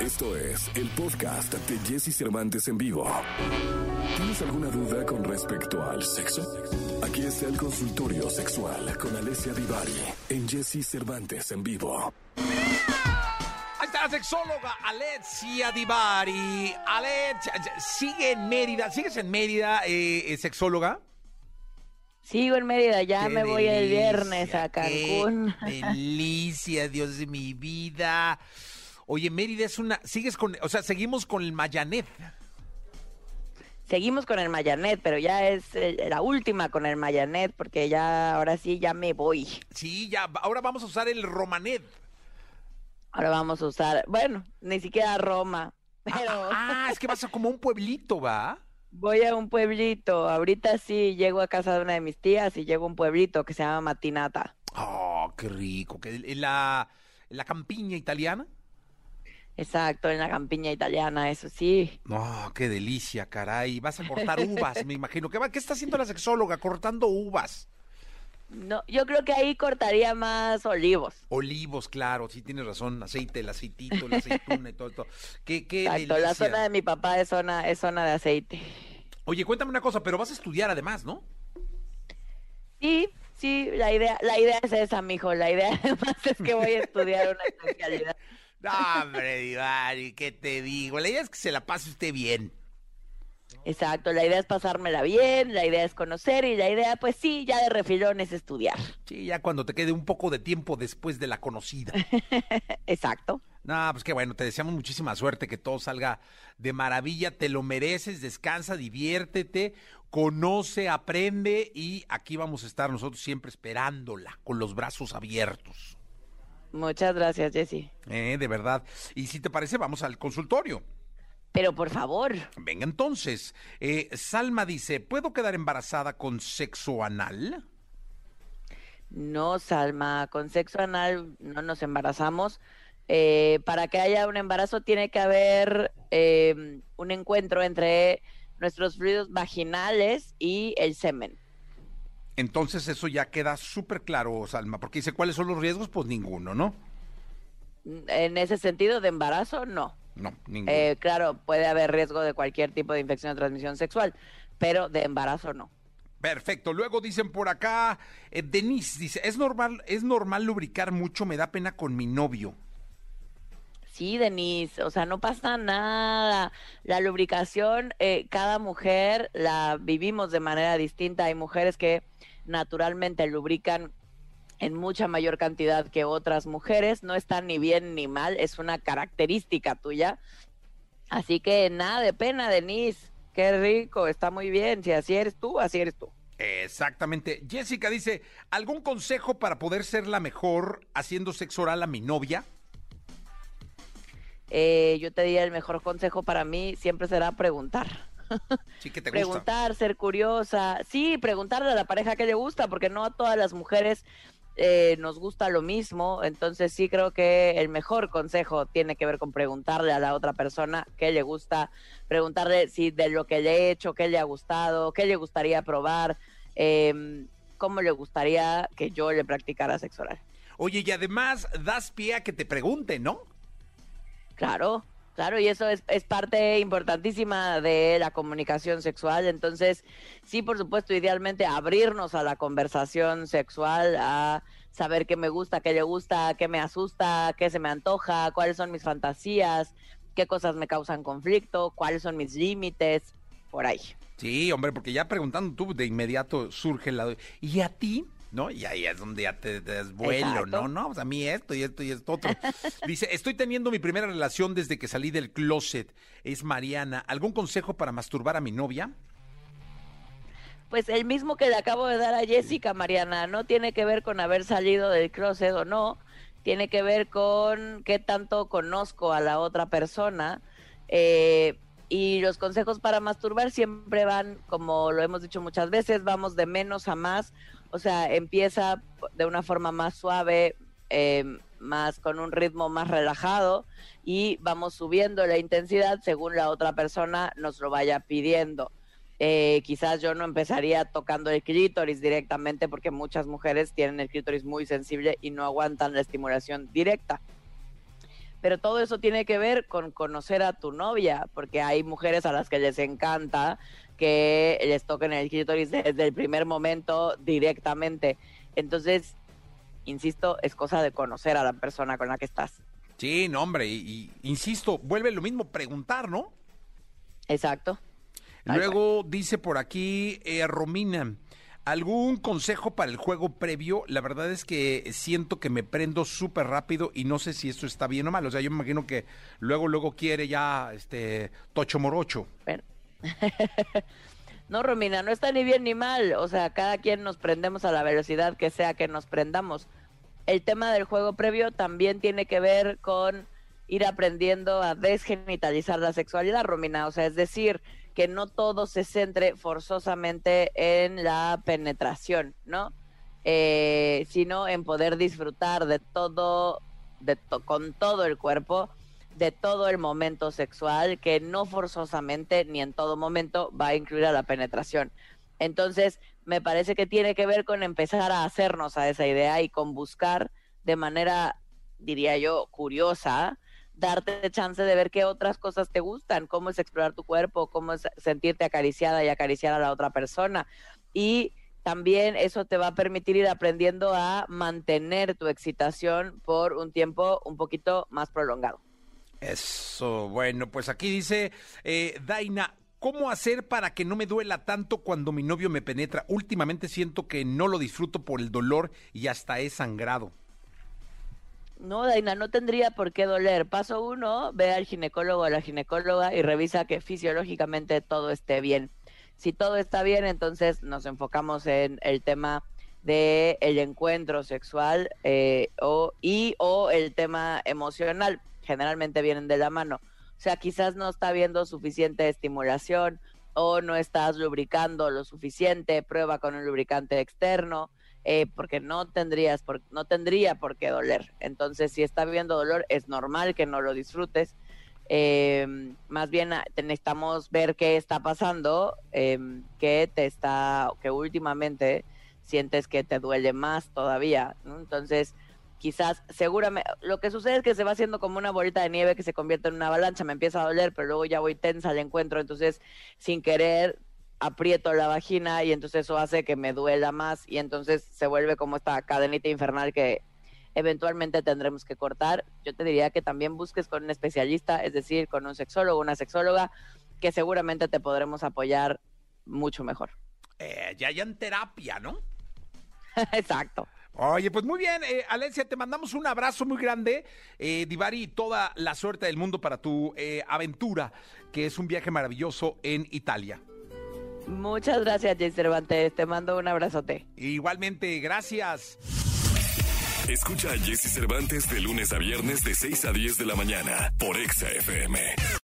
Esto es el podcast de Jesse Cervantes en vivo. ¿Tienes alguna duda con respecto al sexo? Aquí está el consultorio sexual con Alessia Divari en Jesse Cervantes en vivo. Ahí está la sexóloga Alexia Divari. Alexia, sigue en Mérida. ¿Sigues en Mérida, eh, eh, sexóloga? Sigo en Mérida, ya Qué me voy el viernes a Cancún. Qué delicia, Dios de mi vida. Oye, Mérida es una. Sigues con. O sea, seguimos con el Mayanet. Seguimos con el Mayanet, pero ya es eh, la última con el Mayanet, porque ya, ahora sí, ya me voy. Sí, ya. Ahora vamos a usar el Romanet. Ahora vamos a usar, bueno, ni siquiera Roma, pero Ah, es que vas a como un pueblito, ¿va? voy a un pueblito. Ahorita sí llego a casa de una de mis tías y llego a un pueblito que se llama Matinata. Oh, qué rico. que ¿En la, en la campiña italiana? Exacto, en la campiña italiana, eso sí. No, qué delicia, caray. Vas a cortar uvas, me imagino. ¿Qué, va? ¿Qué está haciendo la sexóloga? Cortando uvas. No, yo creo que ahí cortaría más olivos. Olivos, claro, sí tienes razón. Aceite, el aceitito, la aceituna y todo esto. Qué, qué Exacto, la zona de mi papá es zona, es zona de aceite. Oye, cuéntame una cosa, pero vas a estudiar además, ¿no? Sí, sí, la idea, la idea es esa, mijo. La idea además es que voy a estudiar una especialidad. No, hombre, Divari, ¿qué te digo? La idea es que se la pase usted bien. Exacto, la idea es pasármela bien, la idea es conocer y la idea, pues sí, ya de refilón es estudiar. Sí, ya cuando te quede un poco de tiempo después de la conocida. Exacto. No, pues qué bueno, te deseamos muchísima suerte, que todo salga de maravilla, te lo mereces, descansa, diviértete, conoce, aprende y aquí vamos a estar nosotros siempre esperándola con los brazos abiertos. Muchas gracias, Jessy. Eh, de verdad. Y si te parece, vamos al consultorio. Pero por favor, Venga entonces. Eh, Salma dice, ¿puedo quedar embarazada con sexo anal? no, Salma, con sexo anal no nos embarazamos. Eh, para que haya un embarazo tiene que haber eh, un encuentro entre nuestros fluidos vaginales y el semen. Entonces eso ya queda súper claro, Salma, porque dice, ¿cuáles son los riesgos? Pues ninguno, ¿no? En ese sentido de embarazo, no. No, ninguno. Eh, claro, puede haber riesgo de cualquier tipo de infección de transmisión sexual, pero de embarazo no. Perfecto. Luego dicen por acá, eh, Denise dice, es normal, es normal lubricar mucho, me da pena con mi novio. Sí, Denise, o sea, no pasa nada. La lubricación, eh, cada mujer la vivimos de manera distinta. Hay mujeres que naturalmente lubrican en mucha mayor cantidad que otras mujeres. No está ni bien ni mal, es una característica tuya. Así que nada de pena, Denise. Qué rico, está muy bien. Si así eres tú, así eres tú. Exactamente. Jessica dice, ¿algún consejo para poder ser la mejor haciendo sexo oral a mi novia? Eh, yo te diría el mejor consejo para mí siempre será preguntar. Sí que te gusta. preguntar, ser curiosa. Sí, preguntarle a la pareja qué le gusta, porque no a todas las mujeres eh, nos gusta lo mismo. Entonces sí creo que el mejor consejo tiene que ver con preguntarle a la otra persona qué le gusta, preguntarle si de lo que le he hecho, qué le ha gustado, qué le gustaría probar, eh, cómo le gustaría que yo le practicara sexo oral. Oye, y además das pie a que te pregunten, ¿no? Claro, claro, y eso es, es parte importantísima de la comunicación sexual. Entonces, sí, por supuesto, idealmente abrirnos a la conversación sexual, a saber qué me gusta, qué le gusta, qué me asusta, qué se me antoja, cuáles son mis fantasías, qué cosas me causan conflicto, cuáles son mis límites, por ahí. Sí, hombre, porque ya preguntando tú, de inmediato surge la... ¿Y a ti? ¿No? Y ahí es donde ya te desvuelo, Exacto. ¿no? No, pues a mí esto y esto y esto otro. Dice, estoy teniendo mi primera relación desde que salí del closet. Es Mariana. ¿Algún consejo para masturbar a mi novia? Pues el mismo que le acabo de dar a Jessica, Mariana, no tiene que ver con haber salido del closet o no, tiene que ver con qué tanto conozco a la otra persona. eh, y los consejos para masturbar siempre van, como lo hemos dicho muchas veces, vamos de menos a más. O sea, empieza de una forma más suave, eh, más con un ritmo más relajado y vamos subiendo la intensidad según la otra persona nos lo vaya pidiendo. Eh, quizás yo no empezaría tocando el clítoris directamente porque muchas mujeres tienen el clítoris muy sensible y no aguantan la estimulación directa. pero todo eso tiene que ver con conocer a tu novia, porque hay mujeres a las que les encanta que les toquen el clítoris desde el primer momento directamente. Entonces, insisto, es cosa de conocer a la persona con la que estás. Sí, no, hombre, y, insisto, vuelve lo mismo preguntar, ¿no? Exacto. Luego dice por aquí eh, Romina, ¿algún consejo para el juego previo? La verdad es que siento que me prendo súper rápido y no sé si esto está bien o mal. O sea, yo me imagino que luego, luego quiere ya este tocho morocho. No, Romina, no está ni bien ni mal. O sea, cada quien nos prendemos a la velocidad que sea que nos prendamos. El tema del juego previo también tiene que ver con ir aprendiendo a desgenitalizar la sexualidad, Romina. O sea, es decir, que no todo se centre forzosamente en la penetración, ¿no? Eh, sino en poder disfrutar de todo, de con todo el cuerpo, de todo el momento sexual, que no forzosamente ni en todo momento va a incluir a la penetración. Entonces, me parece que tiene que ver con empezar a hacernos a esa idea y con buscar de manera, diría yo, curiosa, darte chance de ver qué otras cosas te gustan, cómo es explorar tu cuerpo, cómo es sentirte acariciada y acariciar a la otra persona. Y también eso te va a permitir ir aprendiendo a mantener tu excitación por un tiempo un poquito más prolongado. Eso, bueno, pues aquí dice eh, Daina, ¿cómo hacer para que no me duela tanto cuando mi novio me penetra? Últimamente siento que no lo disfruto por el dolor y hasta he sangrado. No, Daina, no tendría por qué doler. Paso uno, ve al ginecólogo o a la ginecóloga y revisa que fisiológicamente todo esté bien. Si todo está bien, entonces nos enfocamos en el tema de el encuentro sexual eh, o, y o el tema emocional. Generalmente vienen de la mano. O sea, quizás no está viendo suficiente estimulación o no estás lubricando lo suficiente, prueba con un lubricante externo eh, porque no tendrías, no tendría por qué doler. Entonces, si está viendo dolor, es normal que no lo disfrutes. Eh, más bien ah, necesitamos ver qué está pasando, eh, que te está, que últimamente sientes que te duele más todavía. Entonces, quizás, seguramente, lo que sucede es que se va haciendo como una bolita de nieve que se convierte en una avalancha, me empieza a doler, pero luego ya voy tensa al encuentro, entonces, sin querer, aprieto la vagina y entonces eso hace que me duela más y entonces se vuelve como esta cadenita infernal que eventualmente tendremos que cortar. Yo te diría que también busques con un especialista, es decir, con un sexólogo, una sexóloga, que seguramente te podremos apoyar mucho mejor. Eh, ya ya en terapia, ¿no? Exacto. Oye, pues muy bien, eh, Alencia, te mandamos un abrazo muy grande, eh, Divari, toda la suerte del mundo para tu eh, aventura, que es un viaje maravilloso en Italia. Muchas gracias, Jay Cervantes. Te mando un abrazote. Igualmente, gracias. Escucha a Jesse Cervantes de lunes a viernes de 6 a 10 de la mañana por Exa FM.